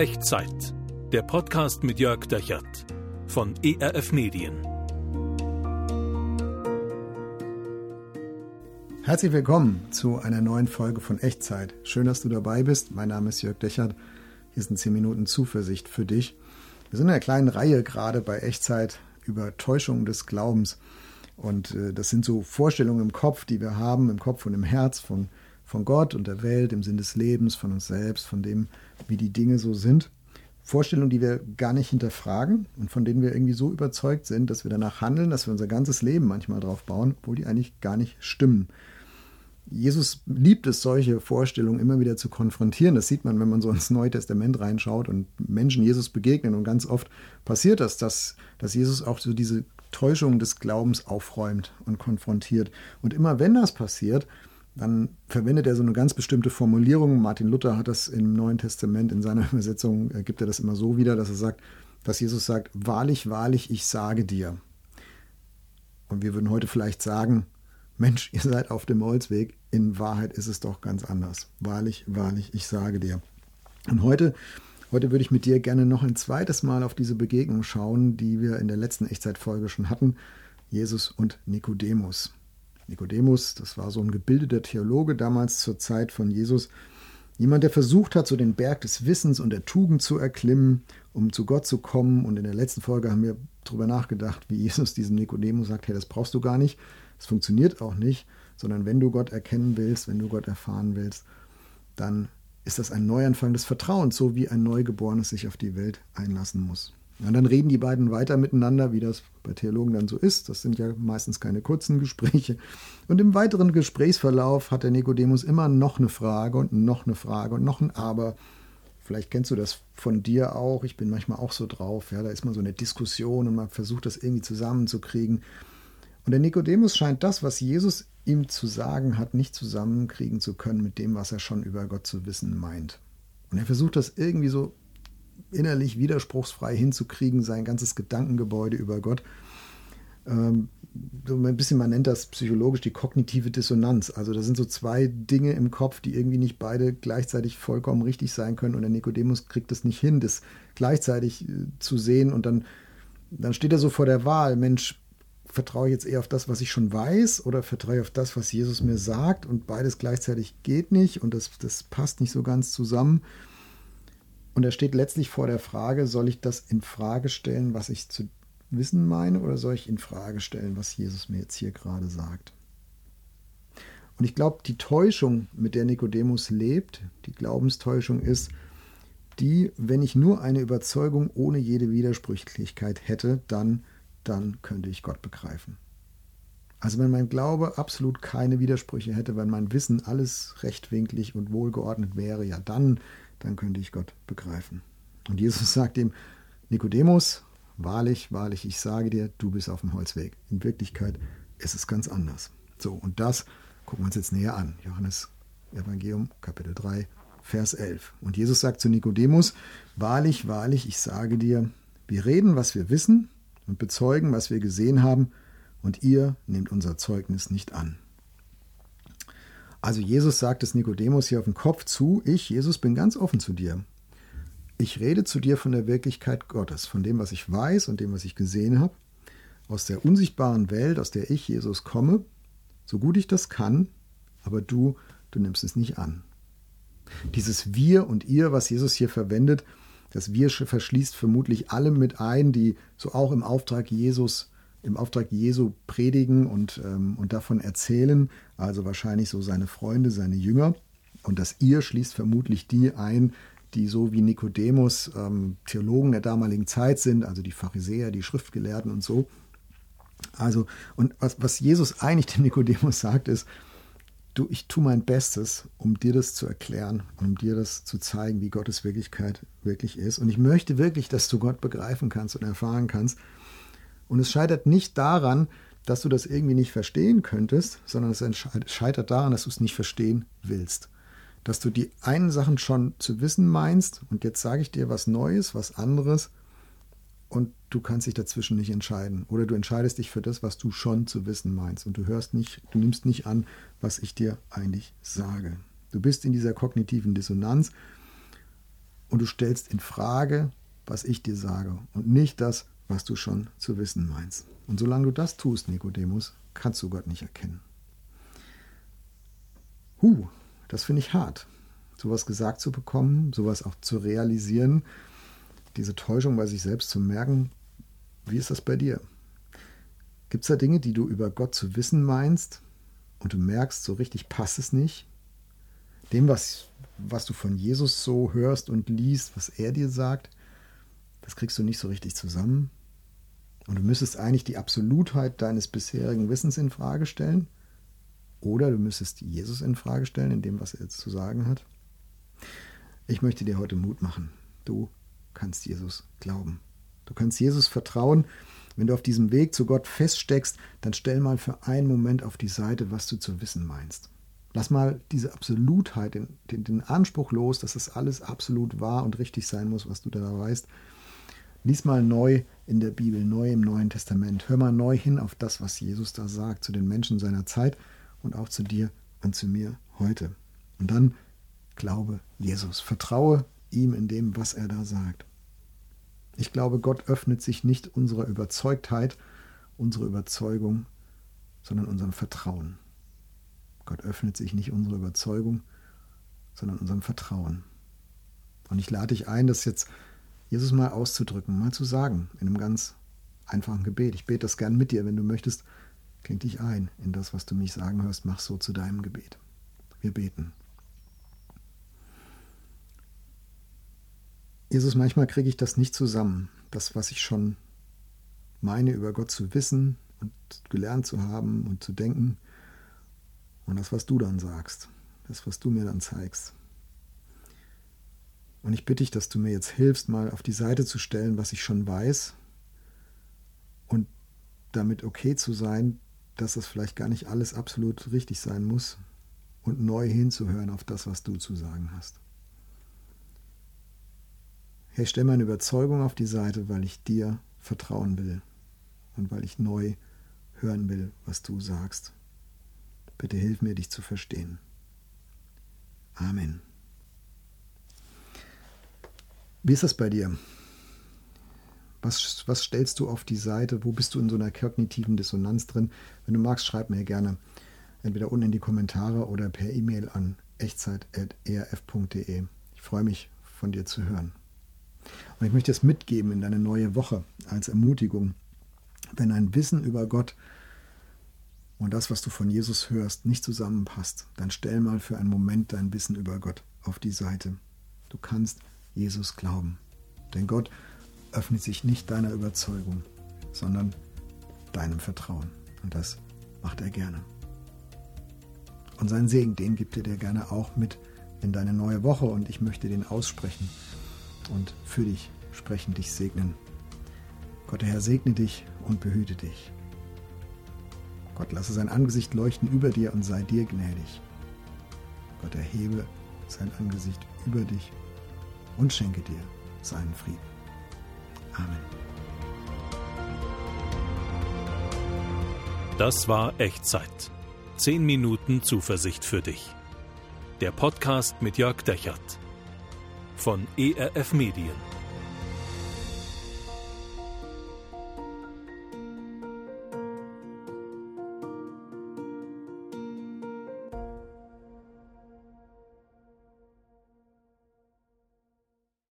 Echtzeit. Der Podcast mit Jörg Dechert von ERF Medien. Herzlich willkommen zu einer neuen Folge von Echtzeit. Schön, dass du dabei bist. Mein Name ist Jörg Dechert. Hier sind 10 Minuten Zuversicht für dich. Wir sind in einer kleinen Reihe gerade bei Echtzeit über Täuschungen des Glaubens. Und äh, das sind so Vorstellungen im Kopf, die wir haben, im Kopf und im Herz von von Gott und der Welt, im Sinn des Lebens, von uns selbst, von dem, wie die Dinge so sind. Vorstellungen, die wir gar nicht hinterfragen und von denen wir irgendwie so überzeugt sind, dass wir danach handeln, dass wir unser ganzes Leben manchmal drauf bauen, obwohl die eigentlich gar nicht stimmen. Jesus liebt es, solche Vorstellungen immer wieder zu konfrontieren. Das sieht man, wenn man so ins Neue Testament reinschaut und Menschen Jesus begegnen. Und ganz oft passiert das, dass, dass Jesus auch so diese Täuschung des Glaubens aufräumt und konfrontiert. Und immer wenn das passiert, dann verwendet er so eine ganz bestimmte Formulierung. Martin Luther hat das im Neuen Testament in seiner Übersetzung, äh, gibt er das immer so wieder, dass er sagt, dass Jesus sagt, wahrlich, wahrlich, ich sage dir. Und wir würden heute vielleicht sagen, Mensch, ihr seid auf dem Holzweg, in Wahrheit ist es doch ganz anders. Wahrlich, wahrlich, ich sage dir. Und heute, heute würde ich mit dir gerne noch ein zweites Mal auf diese Begegnung schauen, die wir in der letzten Echtzeitfolge schon hatten. Jesus und Nikodemus. Nikodemus, das war so ein gebildeter Theologe damals zur Zeit von Jesus, jemand, der versucht hat, so den Berg des Wissens und der Tugend zu erklimmen, um zu Gott zu kommen. Und in der letzten Folge haben wir darüber nachgedacht, wie Jesus diesem Nikodemus sagt, hey, das brauchst du gar nicht, das funktioniert auch nicht, sondern wenn du Gott erkennen willst, wenn du Gott erfahren willst, dann ist das ein Neuanfang des Vertrauens, so wie ein Neugeborenes sich auf die Welt einlassen muss. Und dann reden die beiden weiter miteinander, wie das bei Theologen dann so ist. Das sind ja meistens keine kurzen Gespräche. Und im weiteren Gesprächsverlauf hat der Nikodemus immer noch eine Frage und noch eine Frage und noch ein Aber. Vielleicht kennst du das von dir auch. Ich bin manchmal auch so drauf. Ja, da ist mal so eine Diskussion und man versucht das irgendwie zusammenzukriegen. Und der Nikodemus scheint das, was Jesus ihm zu sagen hat, nicht zusammenkriegen zu können mit dem, was er schon über Gott zu wissen meint. Und er versucht das irgendwie so innerlich widerspruchsfrei hinzukriegen, sein ganzes Gedankengebäude über Gott. Ähm, so ein bisschen, man nennt das psychologisch die kognitive Dissonanz. Also da sind so zwei Dinge im Kopf, die irgendwie nicht beide gleichzeitig vollkommen richtig sein können und der Nikodemus kriegt es nicht hin, das gleichzeitig äh, zu sehen und dann, dann steht er so vor der Wahl, Mensch, vertraue ich jetzt eher auf das, was ich schon weiß oder vertraue ich auf das, was Jesus mir sagt und beides gleichzeitig geht nicht und das, das passt nicht so ganz zusammen. Und er steht letztlich vor der Frage, soll ich das in Frage stellen, was ich zu wissen meine, oder soll ich in Frage stellen, was Jesus mir jetzt hier gerade sagt? Und ich glaube, die Täuschung, mit der Nikodemus lebt, die Glaubenstäuschung ist, die, wenn ich nur eine Überzeugung ohne jede Widersprüchlichkeit hätte, dann, dann könnte ich Gott begreifen. Also wenn mein Glaube absolut keine Widersprüche hätte, wenn mein Wissen alles rechtwinklig und wohlgeordnet wäre, ja dann dann könnte ich Gott begreifen. Und Jesus sagt ihm, Nikodemus, wahrlich, wahrlich, ich sage dir, du bist auf dem Holzweg. In Wirklichkeit ist es ganz anders. So, und das gucken wir uns jetzt näher an. Johannes Evangelium, Kapitel 3, Vers 11. Und Jesus sagt zu Nikodemus, wahrlich, wahrlich, ich sage dir, wir reden, was wir wissen und bezeugen, was wir gesehen haben, und ihr nehmt unser Zeugnis nicht an. Also Jesus sagt es Nikodemus hier auf den Kopf zu, ich, Jesus, bin ganz offen zu dir. Ich rede zu dir von der Wirklichkeit Gottes, von dem, was ich weiß und dem, was ich gesehen habe, aus der unsichtbaren Welt, aus der ich, Jesus, komme, so gut ich das kann, aber du, du nimmst es nicht an. Dieses Wir und Ihr, was Jesus hier verwendet, das Wir verschließt vermutlich alle mit ein, die so auch im Auftrag Jesus im Auftrag Jesu predigen und, ähm, und davon erzählen, also wahrscheinlich so seine Freunde, seine Jünger. Und das ihr schließt vermutlich die ein, die so wie Nikodemus ähm, Theologen der damaligen Zeit sind, also die Pharisäer, die Schriftgelehrten und so. Also, und was, was Jesus eigentlich dem Nikodemus sagt, ist, du, ich tue mein Bestes, um dir das zu erklären, um dir das zu zeigen, wie Gottes Wirklichkeit wirklich ist. Und ich möchte wirklich, dass du Gott begreifen kannst und erfahren kannst. Und es scheitert nicht daran, dass du das irgendwie nicht verstehen könntest, sondern es scheitert daran, dass du es nicht verstehen willst. Dass du die einen Sachen schon zu wissen meinst und jetzt sage ich dir was Neues, was anderes und du kannst dich dazwischen nicht entscheiden. Oder du entscheidest dich für das, was du schon zu wissen meinst und du hörst nicht, du nimmst nicht an, was ich dir eigentlich sage. Du bist in dieser kognitiven Dissonanz und du stellst in Frage, was ich dir sage und nicht das, was du schon zu wissen meinst. Und solange du das tust, Nikodemus, kannst du Gott nicht erkennen. Huh, das finde ich hart, sowas gesagt zu bekommen, sowas auch zu realisieren, diese Täuschung bei sich selbst zu merken. Wie ist das bei dir? Gibt es da Dinge, die du über Gott zu wissen meinst und du merkst, so richtig passt es nicht? Dem, was, was du von Jesus so hörst und liest, was er dir sagt, das kriegst du nicht so richtig zusammen. Und du müsstest eigentlich die Absolutheit deines bisherigen Wissens in Frage stellen. Oder du müsstest Jesus in Frage stellen, in dem, was er jetzt zu sagen hat. Ich möchte dir heute Mut machen. Du kannst Jesus glauben. Du kannst Jesus vertrauen. Wenn du auf diesem Weg zu Gott feststeckst, dann stell mal für einen Moment auf die Seite, was du zu wissen meinst. Lass mal diese Absolutheit, den, den, den Anspruch los, dass es das alles absolut wahr und richtig sein muss, was du da weißt. Lies mal neu in der Bibel, neu im Neuen Testament. Hör mal neu hin auf das, was Jesus da sagt, zu den Menschen seiner Zeit und auch zu dir und zu mir heute. Und dann glaube Jesus. Vertraue ihm in dem, was er da sagt. Ich glaube, Gott öffnet sich nicht unserer Überzeugtheit, unserer Überzeugung, sondern unserem Vertrauen. Gott öffnet sich nicht unserer Überzeugung, sondern unserem Vertrauen. Und ich lade dich ein, das jetzt Jesus mal auszudrücken, mal zu sagen, in einem ganz einfachen Gebet. Ich bete das gern mit dir, wenn du möchtest. Kling dich ein in das, was du mich sagen hörst, mach so zu deinem Gebet. Wir beten. Jesus, manchmal kriege ich das nicht zusammen. Das, was ich schon meine, über Gott zu wissen und gelernt zu haben und zu denken. Und das, was du dann sagst. Das, was du mir dann zeigst. Und ich bitte dich, dass du mir jetzt hilfst, mal auf die Seite zu stellen, was ich schon weiß und damit okay zu sein, dass das vielleicht gar nicht alles absolut richtig sein muss und neu hinzuhören auf das, was du zu sagen hast. Herr, ich stelle meine Überzeugung auf die Seite, weil ich dir vertrauen will und weil ich neu hören will, was du sagst. Bitte hilf mir, dich zu verstehen. Amen. Wie ist das bei dir? Was, was stellst du auf die Seite? Wo bist du in so einer kognitiven Dissonanz drin? Wenn du magst, schreib mir gerne entweder unten in die Kommentare oder per E-Mail an echtzeit.erf.de. Ich freue mich, von dir zu hören. Und ich möchte es mitgeben in deine neue Woche als Ermutigung. Wenn ein Wissen über Gott und das, was du von Jesus hörst, nicht zusammenpasst, dann stell mal für einen Moment dein Wissen über Gott auf die Seite. Du kannst Jesus glauben. Denn Gott öffnet sich nicht deiner Überzeugung, sondern deinem Vertrauen. Und das macht er gerne. Und seinen Segen, den gibt er dir gerne auch mit in deine neue Woche. Und ich möchte den aussprechen und für dich sprechen, dich segnen. Gott, der Herr, segne dich und behüte dich. Gott, lasse sein Angesicht leuchten über dir und sei dir gnädig. Gott, erhebe sein Angesicht über dich und schenke dir seinen Frieden. Amen. Das war Echtzeit. Zehn Minuten Zuversicht für dich. Der Podcast mit Jörg Dechert von ERF Medien.